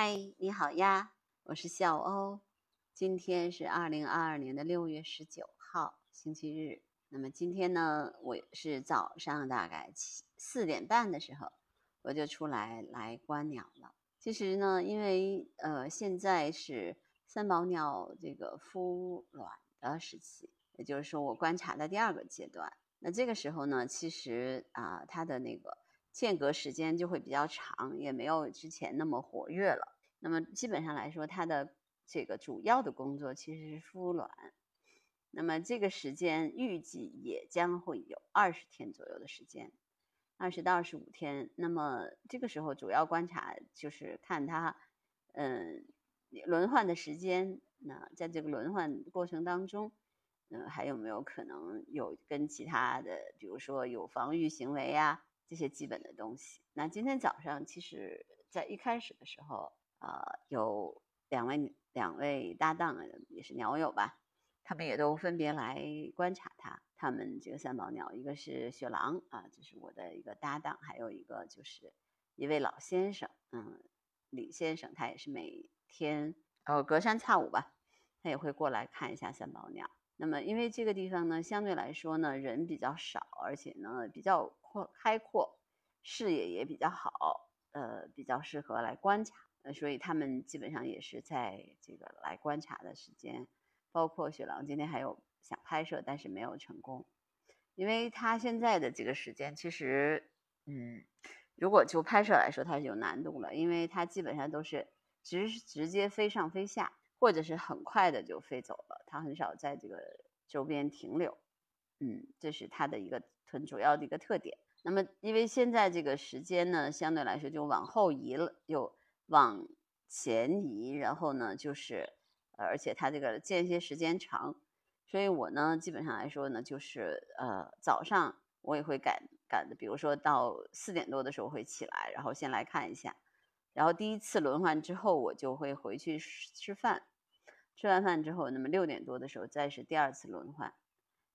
嗨，你好呀，我是小欧。今天是二零二二年的六月十九号，星期日。那么今天呢，我是早上大概七四点半的时候，我就出来来观鸟了。其实呢，因为呃现在是三宝鸟这个孵卵的时期，也就是说我观察的第二个阶段。那这个时候呢，其实啊它的那个间隔时间就会比较长，也没有之前那么活跃了。那么基本上来说，它的这个主要的工作其实是孵卵。那么这个时间预计也将会有二十天左右的时间，二十到二十五天。那么这个时候主要观察就是看它，嗯，轮换的时间。那在这个轮换过程当中，嗯，还有没有可能有跟其他的，比如说有防御行为呀这些基本的东西？那今天早上其实在一开始的时候，呃，有两位两位搭档也是鸟友吧。他们也都分别来观察它。他们这个三宝鸟，一个是雪狼啊，就是我的一个搭档，还有一个就是一位老先生，嗯，李先生，他也是每天哦隔三差五吧，他也会过来看一下三宝鸟。那么因为这个地方呢，相对来说呢人比较少，而且呢比较阔开阔，视野也比较好，呃，比较适合来观察。呃，所以他们基本上也是在这个来观察的时间。包括雪狼今天还有想拍摄，但是没有成功，因为他现在的这个时间其实，嗯，如果就拍摄来说，它是有难度了，因为它基本上都是直直接飞上飞下，或者是很快的就飞走了，它很少在这个周边停留，嗯，这是它的一个很主要的一个特点。那么因为现在这个时间呢，相对来说就往后移了，又往前移，然后呢就是。而且它这个间歇时间长，所以我呢基本上来说呢，就是呃早上我也会赶赶的，比如说到四点多的时候会起来，然后先来看一下，然后第一次轮换之后，我就会回去吃饭，吃完饭之后，那么六点多的时候再是第二次轮换，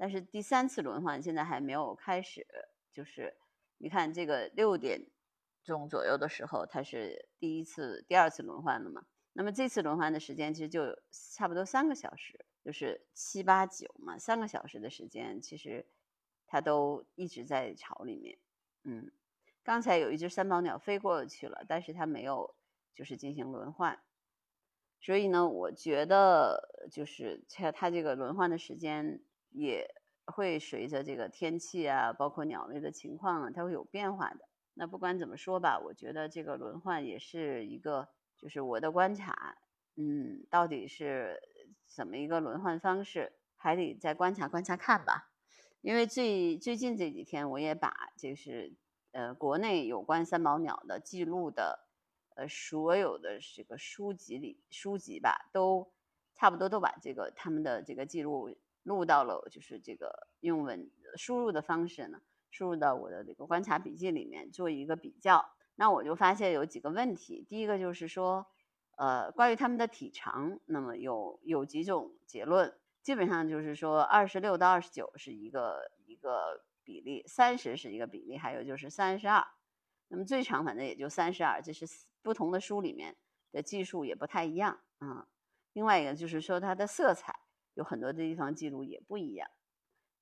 但是第三次轮换现在还没有开始，就是你看这个六点钟左右的时候，它是第一次、第二次轮换了嘛？那么这次轮换的时间其实就差不多三个小时，就是七八九嘛，三个小时的时间，其实它都一直在巢里面。嗯，刚才有一只三宝鸟飞过去了，但是它没有就是进行轮换，所以呢，我觉得就是它它这个轮换的时间也会随着这个天气啊，包括鸟类的情况啊，它会有变化的。那不管怎么说吧，我觉得这个轮换也是一个。就是我的观察，嗯，到底是怎么一个轮换方式，还得再观察观察看吧。因为最最近这几天，我也把就是呃国内有关三宝鸟的记录的呃所有的这个书籍里书籍吧，都差不多都把这个他们的这个记录录到了，就是这个用文输入的方式呢，输入到我的这个观察笔记里面做一个比较。那我就发现有几个问题，第一个就是说，呃，关于他们的体长，那么有有几种结论，基本上就是说，二十六到二十九是一个一个比例，三十是一个比例，还有就是三十二，那么最长反正也就三十二，这是不同的书里面的技术也不太一样啊。另外一个就是说，它的色彩有很多的地方记录也不一样，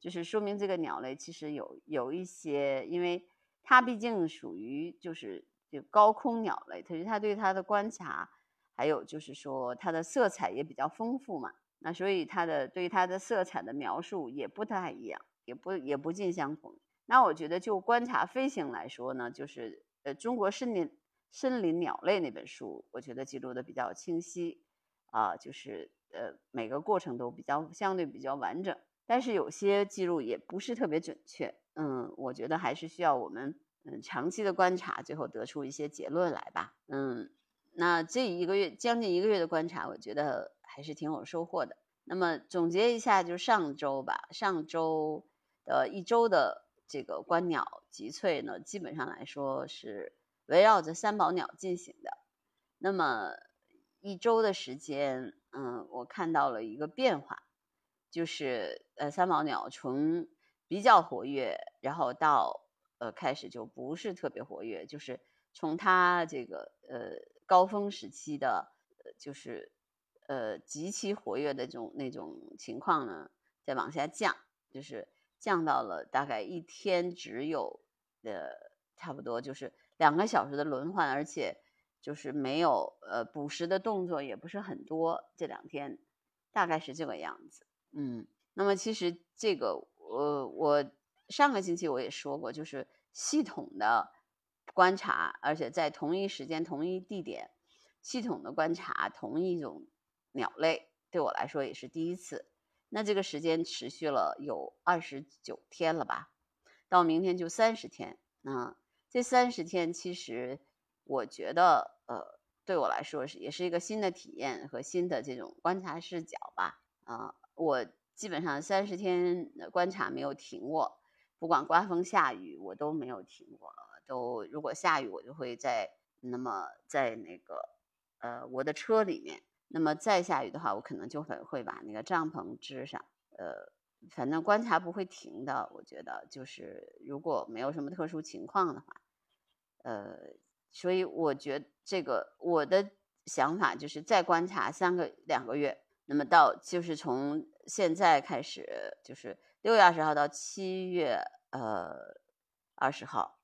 就是说明这个鸟类其实有有一些，因为。它毕竟属于就是就高空鸟类，可是它对它的观察，还有就是说它的色彩也比较丰富嘛，那所以它的对它的色彩的描述也不太一样，也不也不尽相同。那我觉得就观察飞行来说呢，就是呃中国森林森林鸟类那本书，我觉得记录的比较清晰，啊，就是呃每个过程都比较相对比较完整，但是有些记录也不是特别准确。嗯，我觉得还是需要我们嗯长期的观察，最后得出一些结论来吧。嗯，那这一个月将近一个月的观察，我觉得还是挺有收获的。那么总结一下，就上周吧，上周的一周的这个观鸟集萃呢，基本上来说是围绕着三宝鸟进行的。那么一周的时间，嗯，我看到了一个变化，就是呃三毛鸟从比较活跃，然后到呃开始就不是特别活跃，就是从它这个呃高峰时期的，呃，就是呃极其活跃的这种那种情况呢，在往下降，就是降到了大概一天只有呃差不多就是两个小时的轮换，而且就是没有呃捕食的动作也不是很多，这两天大概是这个样子。嗯，那么其实这个呃我上个星期我也说过，就是系统的。观察，而且在同一时间、同一地点，系统的观察同一种鸟类，对我来说也是第一次。那这个时间持续了有二十九天了吧？到明天就三十天。啊这三十天，其实我觉得，呃，对我来说是也是一个新的体验和新的这种观察视角吧。啊，我基本上三十天的观察没有停过，不管刮风下雨，我都没有停过。都如果下雨，我就会在那么在那个呃我的车里面。那么再下雨的话，我可能就会会把那个帐篷支上。呃，反正观察不会停的。我觉得就是如果没有什么特殊情况的话，呃，所以我觉得这个我的想法就是再观察三个两个月。那么到就是从现在开始，就是六月二十号到七月呃二十号。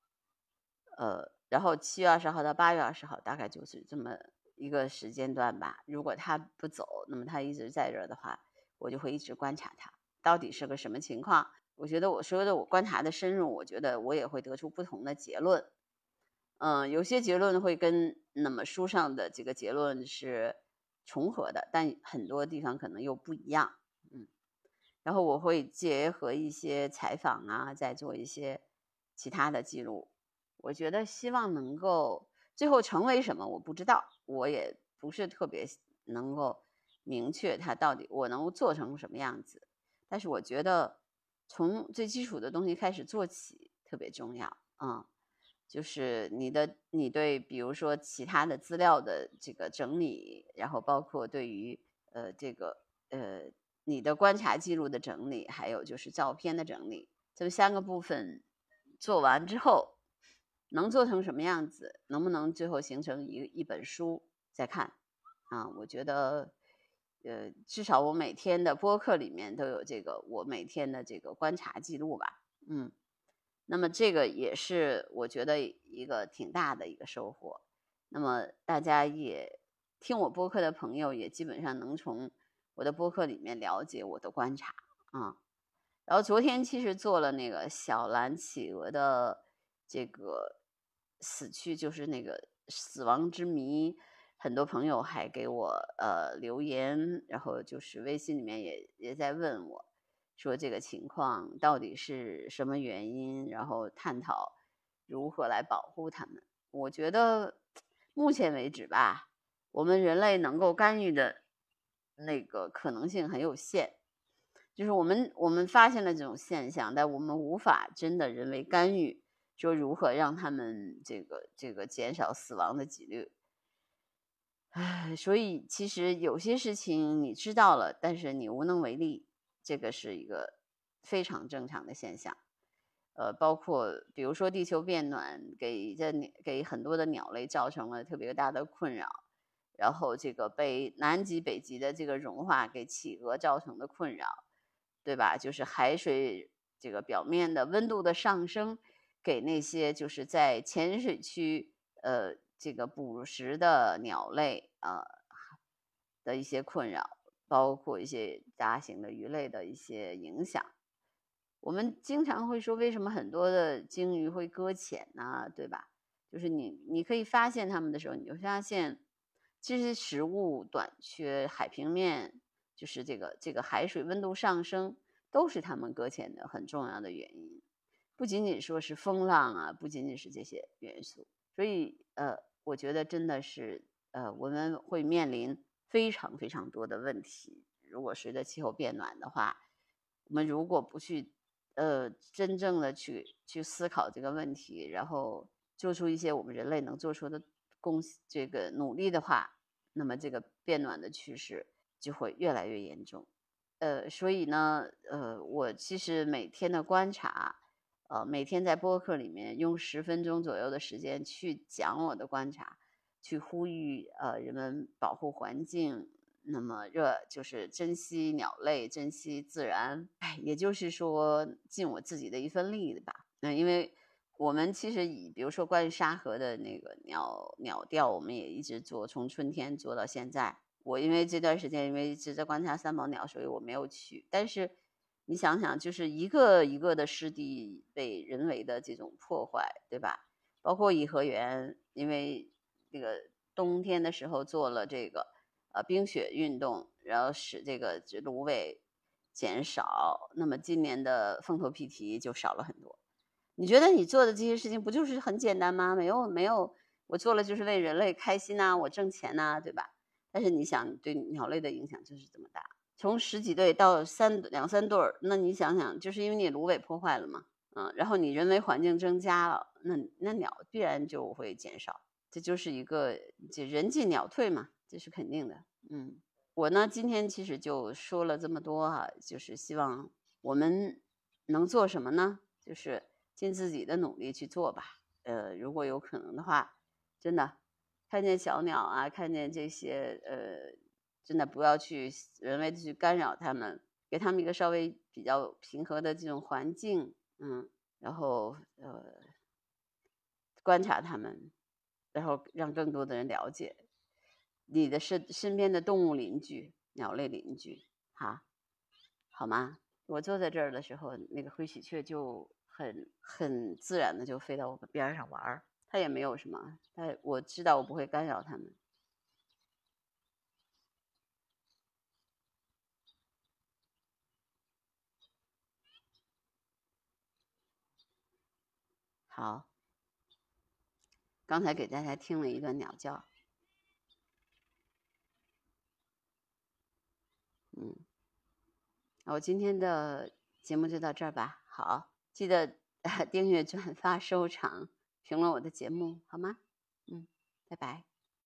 呃，然后七月二十号到八月二十号，大概就是这么一个时间段吧。如果他不走，那么他一直在这儿的话，我就会一直观察他到底是个什么情况。我觉得我说的我观察的深入，我觉得我也会得出不同的结论。嗯，有些结论会跟那么书上的这个结论是重合的，但很多地方可能又不一样。嗯，然后我会结合一些采访啊，再做一些其他的记录。我觉得希望能够最后成为什么，我不知道，我也不是特别能够明确它到底我能做成什么样子。但是我觉得从最基础的东西开始做起特别重要啊，就是你的你对比如说其他的资料的这个整理，然后包括对于呃这个呃你的观察记录的整理，还有就是照片的整理，这三个部分做完之后。能做成什么样子？能不能最后形成一一本书？再看，啊，我觉得，呃，至少我每天的播客里面都有这个我每天的这个观察记录吧。嗯，那么这个也是我觉得一个挺大的一个收获。那么大家也听我播客的朋友也基本上能从我的播客里面了解我的观察啊。然后昨天其实做了那个小蓝企鹅的这个。死去就是那个死亡之谜，很多朋友还给我呃留言，然后就是微信里面也也在问我，说这个情况到底是什么原因，然后探讨如何来保护他们。我觉得目前为止吧，我们人类能够干预的那个可能性很有限，就是我们我们发现了这种现象，但我们无法真的人为干预。说如何让他们这个这个减少死亡的几率？唉，所以其实有些事情你知道了，但是你无能为力，这个是一个非常正常的现象。呃，包括比如说地球变暖，给这给很多的鸟类造成了特别大的困扰，然后这个被南极、北极的这个融化给企鹅造成的困扰，对吧？就是海水这个表面的温度的上升。给那些就是在浅水区，呃，这个捕食的鸟类啊的一些困扰，包括一些大型的鱼类的一些影响。我们经常会说，为什么很多的鲸鱼会搁浅呢？对吧？就是你你可以发现它们的时候，你就发现，其实食物短缺、海平面就是这个这个海水温度上升，都是它们搁浅的很重要的原因。不仅仅说是风浪啊，不仅仅是这些元素，所以呃，我觉得真的是呃，我们会面临非常非常多的问题。如果随着气候变暖的话，我们如果不去呃真正的去去思考这个问题，然后做出一些我们人类能做出的贡这个努力的话，那么这个变暖的趋势就会越来越严重。呃，所以呢，呃，我其实每天的观察。呃，每天在播客里面用十分钟左右的时间去讲我的观察，去呼吁呃人们保护环境，那么热就是珍惜鸟类，珍惜自然，哎，也就是说尽我自己的一份力吧。那因为我们其实以比如说关于沙河的那个鸟鸟调，我们也一直做，从春天做到现在。我因为这段时间因为一直在观察三宝鸟，所以我没有去。但是你想想，就是一个一个的湿地被人为的这种破坏，对吧？包括颐和园，因为这个冬天的时候做了这个呃冰雪运动，然后使这个这芦苇减少，那么今年的凤头皮蹄就少了很多。你觉得你做的这些事情不就是很简单吗？没有没有，我做了就是为人类开心呐，我挣钱呐，对吧？但是你想，对鸟类的影响就是这么大，从十几对到三两三对儿，那你想想，就是因为你芦苇破坏了嘛，嗯，然后你人为环境增加了，那那鸟必然就会减少，这就是一个这人进鸟退嘛，这是肯定的。嗯，我呢今天其实就说了这么多哈，就是希望我们能做什么呢？就是尽自己的努力去做吧。呃，如果有可能的话，真的。看见小鸟啊，看见这些呃，真的不要去人为的去干扰它们，给它们一个稍微比较平和的这种环境，嗯，然后呃，观察它们，然后让更多的人了解你的身身边的动物邻居、鸟类邻居，哈，好吗？我坐在这儿的时候，那个灰喜鹊就很很自然的就飞到我们边上玩儿。他也没有什么，它我知道我不会干扰它们。好，刚才给大家听了一段鸟叫，嗯，我今天的节目就到这儿吧。好，记得订阅、转发、收藏。评论我的节目好吗？嗯，拜拜。